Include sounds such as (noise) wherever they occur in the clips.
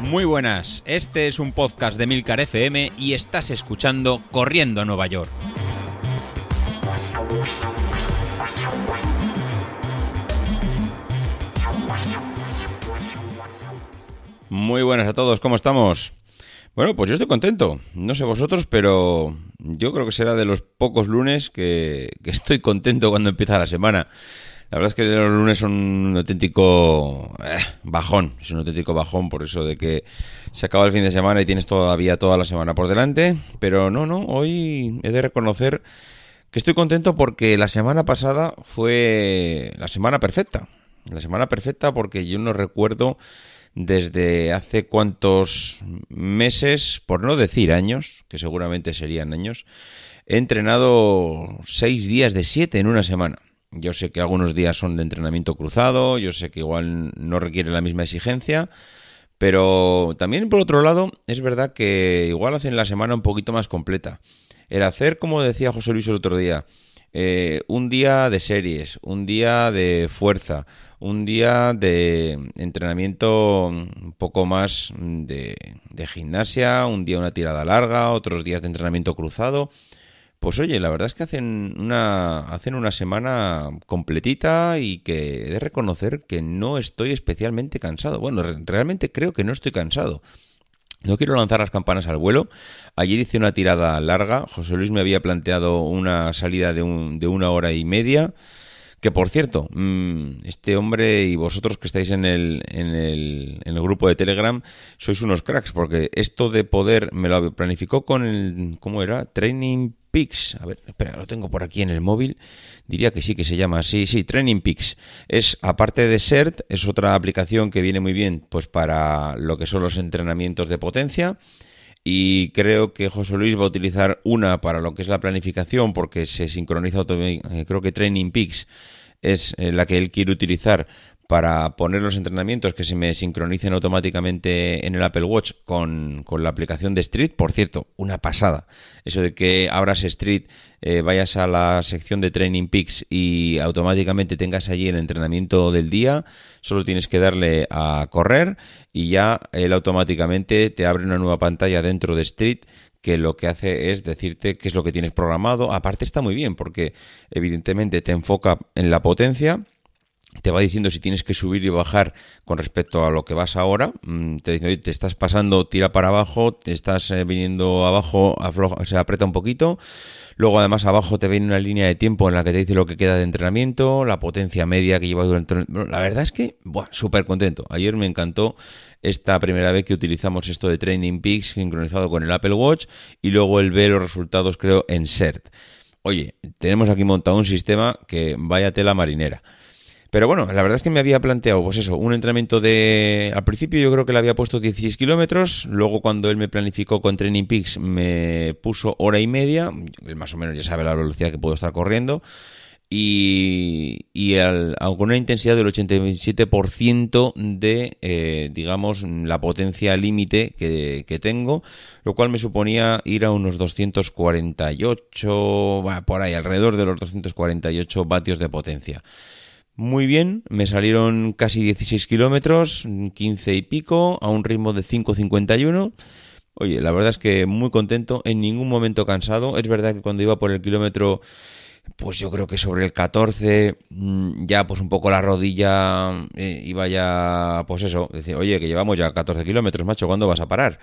Muy buenas, este es un podcast de Milcar FM y estás escuchando Corriendo a Nueva York. Muy buenas a todos, ¿cómo estamos? Bueno, pues yo estoy contento. No sé vosotros, pero yo creo que será de los pocos lunes que, estoy contento cuando empieza la semana. La verdad es que los lunes son un auténtico eh, bajón, es un auténtico bajón por eso de que se acaba el fin de semana y tienes todavía toda la semana por delante. Pero no, no, hoy he de reconocer que estoy contento porque la semana pasada fue la semana perfecta. La semana perfecta porque yo no recuerdo desde hace cuantos meses, por no decir años, que seguramente serían años, he entrenado seis días de siete en una semana. Yo sé que algunos días son de entrenamiento cruzado, yo sé que igual no requiere la misma exigencia, pero también por otro lado es verdad que igual hacen la semana un poquito más completa. El hacer, como decía José Luis el otro día, eh, un día de series, un día de fuerza, un día de entrenamiento un poco más de, gimnasia, un día una tirada larga, otros días de entrenamiento cruzado. Pues oye, la verdad es que hacen una, hacen una semana completita y que he de reconocer que no estoy especialmente cansado. Bueno, realmente creo que no estoy cansado. No quiero lanzar las campanas al vuelo. Ayer hice una tirada larga. José Luis me había planteado una salida de, un, de una hora y media. Que por cierto, mm, este hombre y vosotros que estáis en el, en, el, en el grupo de Telegram sois unos cracks, porque esto de poder me lo planificó con el, ¿cómo era? Training Peaks. A ver, espera, lo tengo por aquí en el móvil. Diría que sí, que se llama así. Sí, Training Peaks. Es, aparte de CERT, es otra aplicación que viene muy bien pues para lo que son los entrenamientos de potencia y creo que José Luis va a utilizar una para lo que es la planificación porque se sincroniza eh, creo que Training Peaks es eh, la que él quiere utilizar para poner los entrenamientos que se me sincronicen automáticamente en el Apple Watch con, la aplicación de Street. Por cierto, una pasada. Eso de que abras Street, eh, vayas a la sección de Training Peaks y automáticamente tengas allí el entrenamiento del día, solo tienes que darle a correr y ya él automáticamente te abre una nueva pantalla dentro de Street que lo que hace es decirte qué es lo que tienes programado. Aparte está muy bien porque evidentemente te enfoca en la potencia te va diciendo si tienes que subir y bajar con respecto a lo que vas ahora. Mm, te dice, te estás pasando, tira para abajo, te estás eh, viniendo abajo, afloja, se aprieta un poquito. Luego, además, abajo te viene una línea de tiempo en la que te dice lo que queda de entrenamiento, la potencia media que lleva durante. La verdad es que, súper contento. Ayer me encantó esta primera vez que utilizamos esto de Training Peaks sincronizado con el Apple Watch y luego el ver los resultados, creo, en CERT. Oye, tenemos aquí montado un sistema que vaya tela marinera. Pero bueno, la verdad es que me había planteado, pues eso, un entrenamiento de... Al principio yo creo que le había puesto 16 kilómetros, luego cuando él me planificó con Training Peaks me puso hora y media, él más o menos ya sabe la velocidad que puedo estar corriendo, y, y con una intensidad del 87% de, eh, digamos, la potencia límite que, que, tengo, lo cual me suponía ir a unos 248, por ahí, alrededor de los 248 vatios de potencia muy bien, me salieron casi 16 kilómetros, 15 y pico, a un ritmo de 5.51. Oye, la verdad es que muy contento, en ningún momento cansado. Es verdad que cuando iba por el kilómetro, pues yo creo que sobre el 14, mm, ya pues un poco la rodilla eh, iba ya, pues eso, decir, oye, que llevamos ya 14 kilómetros, macho, ¿cuándo vas a parar?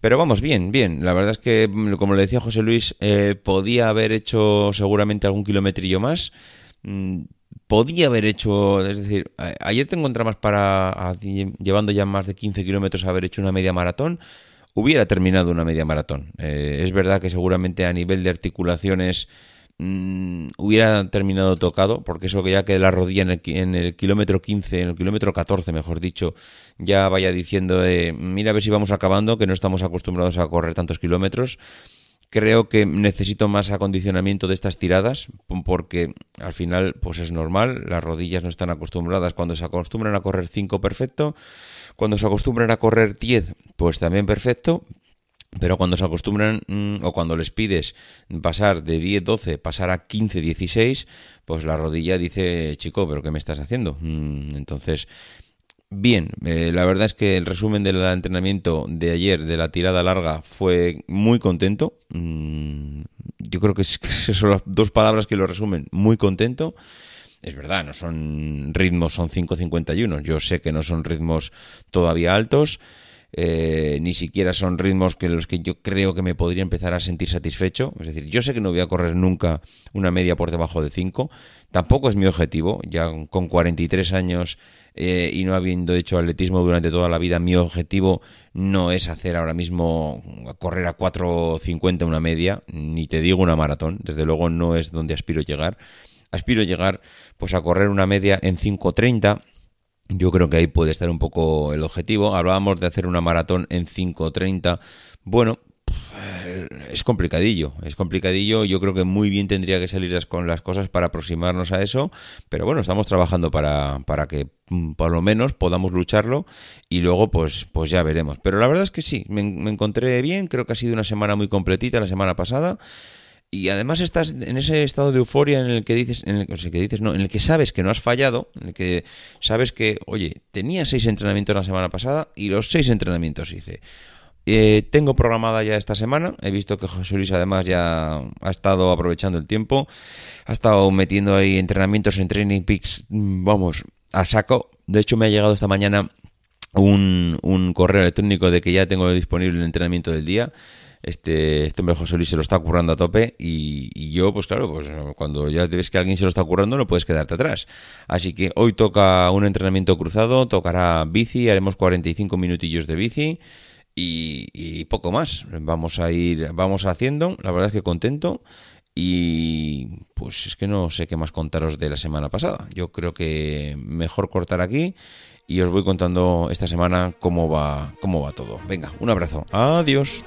Pero vamos, bien, bien. La verdad es que, mm, como le decía José Luis, eh, podía haber hecho seguramente algún kilometrillo más. Podía haber hecho, es decir, ayer te encontrabas para, llevando ya más de 15 kilómetros, haber hecho una media maratón, hubiera terminado una media maratón. Eh, es verdad que seguramente a nivel de articulaciones mm, hubiera terminado tocado, porque eso que ya que la rodilla en el, kilómetro 15, en el kilómetro 14, mejor dicho, ya vaya diciendo, mira a ver si vamos acabando, que no estamos acostumbrados a correr tantos kilómetros. Creo que necesito más acondicionamiento de estas tiradas porque al final pues es normal, las rodillas no están acostumbradas. Cuando se acostumbran a correr 5 perfecto, cuando se acostumbran a correr 10 pues también perfecto, pero cuando se acostumbran mm, o cuando les pides pasar de 10, 12, pasar a 15, 16, pues la rodilla dice, chico, pero ¿qué me estás haciendo? Mm, entonces, Bien, eh, la verdad es que el resumen del entrenamiento de ayer, de la tirada larga, fue muy contento. Mm, yo creo que, (laughs) son las dos palabras que lo resumen, muy contento. Es verdad, no son ritmos, son 5.51. Yo sé que no son ritmos todavía altos, eh, ni siquiera son ritmos que los que yo creo que me podría empezar a sentir satisfecho. Es decir, yo sé que no voy a correr nunca una media por debajo de 5. Tampoco es mi objetivo. Ya con 43 años eh, y no habiendo hecho atletismo durante toda la vida, mi objetivo no es hacer ahora mismo correr a 4.50 una media, ni te digo una maratón. Desde luego no es donde aspiro llegar. Aspiro llegar pues a correr una media en 5.30 yo creo que ahí puede estar un poco el objetivo. Hablábamos de hacer una maratón en 5.30. Bueno, es complicadillo, es complicadillo. Yo creo que muy bien tendría que salir con las cosas para aproximarnos a eso. Pero bueno, estamos trabajando para, para que mm, por lo menos podamos lucharlo y luego pues, pues ya veremos. Pero la verdad es que sí, me encontré bien. Creo que ha sido una semana muy completita la semana pasada y además estás en ese estado de euforia en el que dices, en el, que dices, no, en el que sabes que no has fallado, en el que sabes que, oye, tenía seis entrenamientos la semana pasada y los seis entrenamientos hice. Eh, tengo programada ya esta semana. He visto que José Luis además ya ha estado aprovechando el tiempo. Ha estado metiendo ahí entrenamientos en Training Peaks, vamos, a saco. De hecho, me ha llegado esta mañana un, un correo electrónico de que ya tengo disponible el entrenamiento del día. Este, este hombre José Luis se lo está currando a tope y, yo, pues claro, pues cuando ya ves que alguien se lo está currando no puedes quedarte atrás. Así que hoy toca un entrenamiento cruzado, tocará bici, haremos 45 minutillos de bici y, poco más. Vamos a ir, vamos haciendo, la verdad es que contento y pues es que no sé qué más contaros de la semana pasada. Yo creo que mejor cortar aquí y os voy contando esta semana cómo va, cómo va todo. Venga, un abrazo. Adiós.